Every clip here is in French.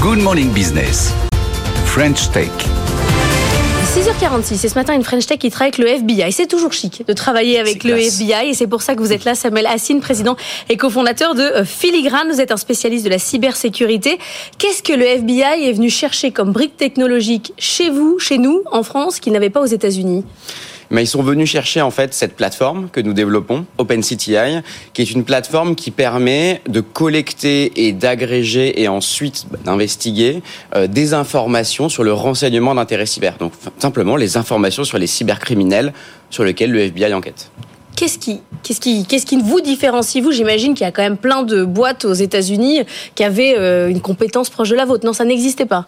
Good Morning Business. French Tech. 6h46, et ce matin une French Tech qui travaille avec le FBI. C'est toujours chic de travailler avec le FBI et c'est pour ça que vous êtes là, Samuel Hassine, président et cofondateur de euh, Filigrane. Vous êtes un spécialiste de la cybersécurité. Qu'est-ce que le FBI est venu chercher comme brique technologique chez vous, chez nous, en France, qu'il n'avait pas aux États-Unis? Mais ils sont venus chercher en fait cette plateforme que nous développons, OpenCTI, qui est une plateforme qui permet de collecter et d'agréger et ensuite d'investiguer euh, des informations sur le renseignement d'intérêt cyber. Donc simplement les informations sur les cybercriminels sur lesquels le FBI enquête. Qu'est-ce qui, qu'est-ce qui, qu'est-ce qui vous différencie vous? J'imagine qu'il y a quand même plein de boîtes aux États-Unis qui avaient euh, une compétence proche de la vôtre. Non, ça n'existait pas.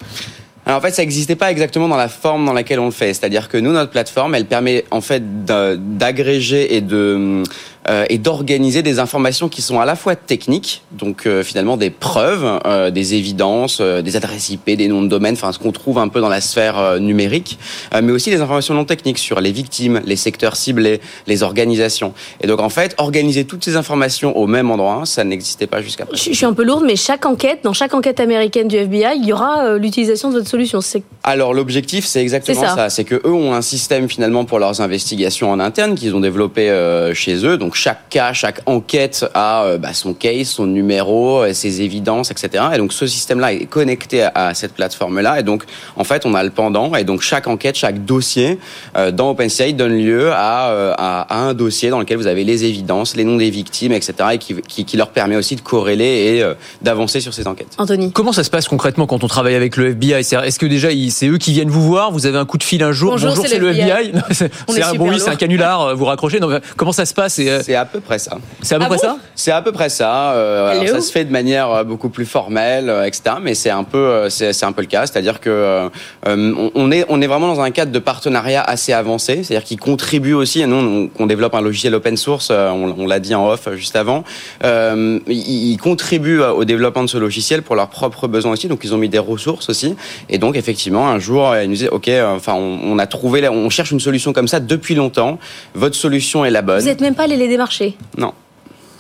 Alors en fait, ça n'existait pas exactement dans la forme dans laquelle on le fait. C'est-à-dire que nous, notre plateforme, elle permet en fait d'agréger et de euh, et d'organiser des informations qui sont à la fois techniques, donc euh, finalement des preuves, euh, des évidences, des adresses IP, des noms de domaine, enfin ce qu'on trouve un peu dans la sphère numérique, mais aussi des informations non techniques sur les victimes, les secteurs ciblés, les organisations. Et donc en fait, organiser toutes ces informations au même endroit, ça n'existait pas jusqu'à présent. Je suis un peu lourde, mais chaque enquête, dans chaque enquête américaine du FBI, il y aura l'utilisation de votre solution. Alors l'objectif, c'est exactement ça. C'est que eux ont un système finalement pour leurs investigations en interne qu'ils ont développé chez eux. Donc donc chaque cas, chaque enquête a euh, bah, son case, son numéro, euh, ses évidences, etc. Et donc ce système-là est connecté à cette plateforme-là. Et donc en fait, on a le pendant. Et donc chaque enquête, chaque dossier euh, dans OpenCI donne lieu à, un dossier dans lequel vous avez les évidences, les noms des victimes, etc. Et qui, leur permet aussi de corréler et d'avancer sur ces enquêtes. Anthony. Comment ça se passe concrètement quand on travaille avec le FBI Est-ce que déjà c'est eux qui viennent vous voir? Vous avez un coup de fil un jour? Bonjour, c'est le FBI. c'est un bon oui, c'est un canular. Vous raccrochez. Donc, comment ça se passe? C'est à peu près ça. C'est à peu ah près ça C'est à peu près ça. Euh, ça se fait de manière euh, beaucoup plus formelle, euh, etc. Mais c'est un peu, c'est un peu le cas. C'est-à-dire que on est, on est vraiment dans un cadre de partenariat assez avancé. C'est-à-dire qu'ils contribuent aussi. Nous, on, développe un logiciel open source. On, l'a dit en off juste avant. ils, contribuent au développement de ce logiciel pour leurs propres besoins aussi. Donc, ils ont mis des ressources aussi. Et donc, effectivement, un jour, ils nous disaient, ok, enfin, on, a trouvé, on cherche une solution comme ça depuis longtemps. Votre solution est la bonne. Vous n'êtes même pas allé les démarcher Non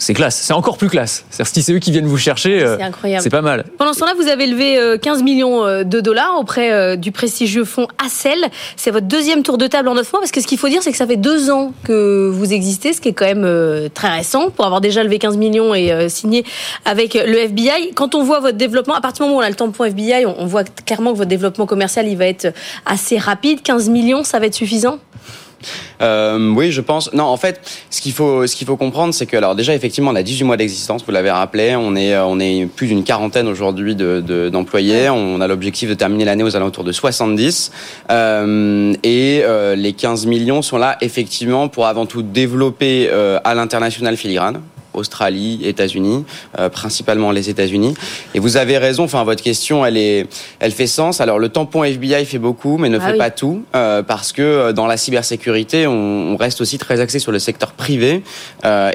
c'est classe, c'est encore plus classe. cest si c'est eux qui viennent vous chercher, euh, c'est incroyable. C'est pas mal. Pendant ce temps-là, vous avez levé 15 euh, millions euh, de dollars auprès du prestigieux fonds Accel. C'est votre deuxième tour de table en 9 mois, parce que ce qu'il faut dire, c'est que ça fait deux ans que vous existez, ce qui est quand même très récent pour avoir déjà levé 15 millions et signé avec le FBI. Quand on voit votre développement, à partir du moment où on a le tampon FBI, on voit clairement que votre développement commercial, il va être assez rapide. 15 millions, ça va être suffisant? Euh, oui, je pense. Non, en fait, ce qu'il faut, ce qu'il faut comprendre, c'est que alors déjà effectivement, on a 18 mois d'existence. Vous l'avez rappelé, on est, on est plus d'une quarantaine aujourd'hui de, d'employés. on a l'objectif de terminer l'année aux alentours de 70. Euh, et euh, les 15 millions sont là effectivement pour avant tout développer euh, à l'international filigrane. Australie, États-Unis, euh, principalement les États-Unis. Et vous avez raison. Enfin, votre question, elle est, elle fait sens. Alors, le tampon FBI fait beaucoup, mais ne ah fait pas tout, euh, parce que euh, dans la cybersécurité, on, reste aussi très axé sur le secteur privé,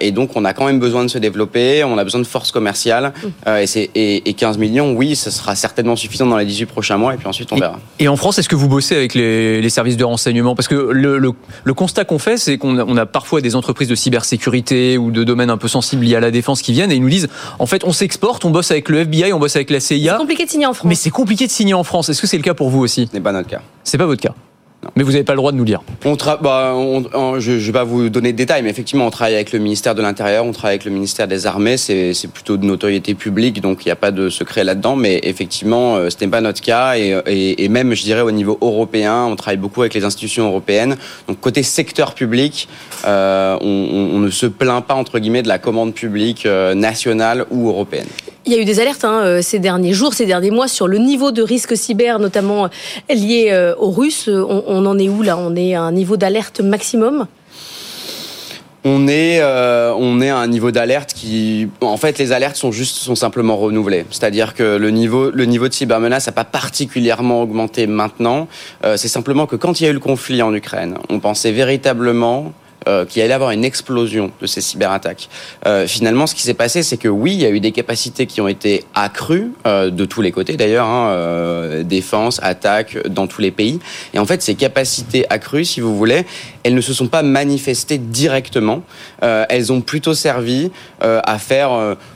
et donc on a quand même besoin de se développer. On a besoin de force commerciale, mm. et, c'est, et, 15 millions, oui, ce sera certainement suffisant dans les 18 prochains mois, et puis ensuite on verra. Et, en France, est-ce que vous bossez avec les, les services de renseignement? Parce que le, le, le constat qu'on fait, c'est qu'on a, on a parfois des entreprises de cybersécurité ou de domaines un peu sensibles il y a la défense qui viennent et ils nous disent en fait on s'exporte, on bosse avec le FBI, on bosse avec la CIA. C'est compliqué de signer en France. Mais c'est compliqué de signer en France. Est-ce que c'est le cas pour vous aussi? Ce n'est pas notre cas. C'est pas votre cas. Mais vous n'avez pas le droit de nous dire. On bah, je ne vais pas vous donner de détails, mais effectivement, on travaille avec le ministère de l'Intérieur, on travaille avec le ministère des Armées, c'est plutôt de notoriété publique, donc il n'y a pas de secret là-dedans, mais effectivement, euh, ce n'est pas notre cas, et, même, je dirais, au niveau européen, on travaille beaucoup avec les institutions européennes. Donc, côté secteur public, euh, on, ne se plaint pas, entre guillemets, de la commande publique euh, nationale ou européenne. Il y a eu des alertes hein, ces derniers jours, ces derniers mois, sur le niveau de risque cyber, notamment lié aux Russes. On, en est où là? On est à un niveau d'alerte maximum? On est, euh, à un niveau d'alerte qui, en fait, les alertes sont juste, sont simplement renouvelées. C'est-à-dire que le niveau, le niveau de cybermenace n'a pas particulièrement augmenté maintenant. Euh, c'est simplement que quand il y a eu le conflit en Ukraine, on pensait véritablement euh, qu'il allait avoir une explosion de ces cyberattaques. Euh, finalement, ce qui s'est passé, c'est que oui, il y a eu des capacités qui ont été accrues euh, de tous les côtés d'ailleurs, hein, euh, défense, attaque dans tous les pays. Et en fait, ces capacités accrues, si vous voulez, elles ne se sont pas manifestées directement. Euh, elles ont plutôt servi euh, à faire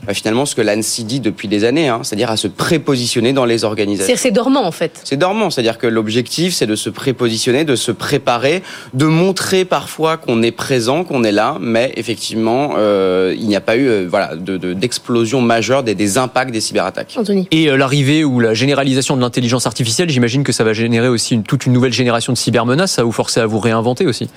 bah, finalement ce que l'ANSI dit depuis des années, hein, c'est-à-dire à se prépositionner dans les organisations. C'est dormant en fait. C'est dormant, c'est-à-dire que l'objectif, c'est de se prépositionner, de se préparer, de montrer parfois qu'on est présent, qu'on est là, mais effectivement, euh, il n'y a pas eu euh, voilà de- de- d'explosion majeure des, des impacts des cyberattaques. Anthony. Et euh, l'arrivée ou la généralisation de l'intelligence artificielle, j'imagine que ça va générer aussi une- toute une nouvelle génération de cybermenaces. Ça va vous forcer à vous réinventer aussi.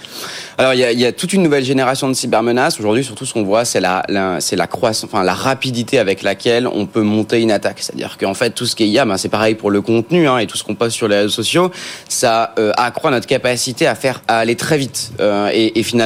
Alors il y a, il y a toute une nouvelle génération de cybermenaces. Aujourd'hui, surtout ce qu'on voit, c'est la, la- c'est la croissance, enfin la rapidité avec laquelle on peut monter une attaque. C'est-à-dire qu'en fait, tout ce qui est IA, ben, c'est pareil pour le contenu hein, et tout ce qu'on poste sur les réseaux sociaux, ça euh, accroît notre capacité à faire à aller très vite. Euh, et, et finalement,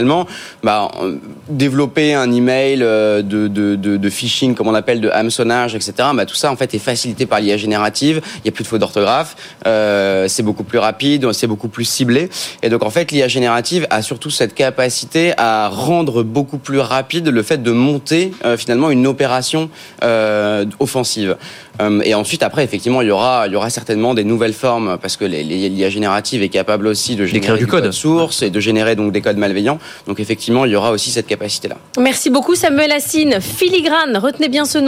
bah, euh, développer un email euh, de, de, de, de phishing, comme on appelle, de hameçonnage, etc. Bah, tout ça en fait est facilité par l'IA générative. Il n'y a plus de fautes d'orthographe. Euh, c'est beaucoup plus rapide, c'est beaucoup plus ciblé. Et donc en fait, l'IA générative a surtout cette capacité à rendre beaucoup plus rapide le fait de monter euh, finalement une opération euh, offensive. Euh, et ensuite, après, effectivement, il y aura, il y aura certainement des nouvelles formes parce que l'IA générative est capable aussi de générer du du code. code source et de générer donc des codes malveillants. Donc effectivement, il y aura aussi cette capacité-là. Merci beaucoup Samuel Assine. Filigrane, retenez bien ce nom.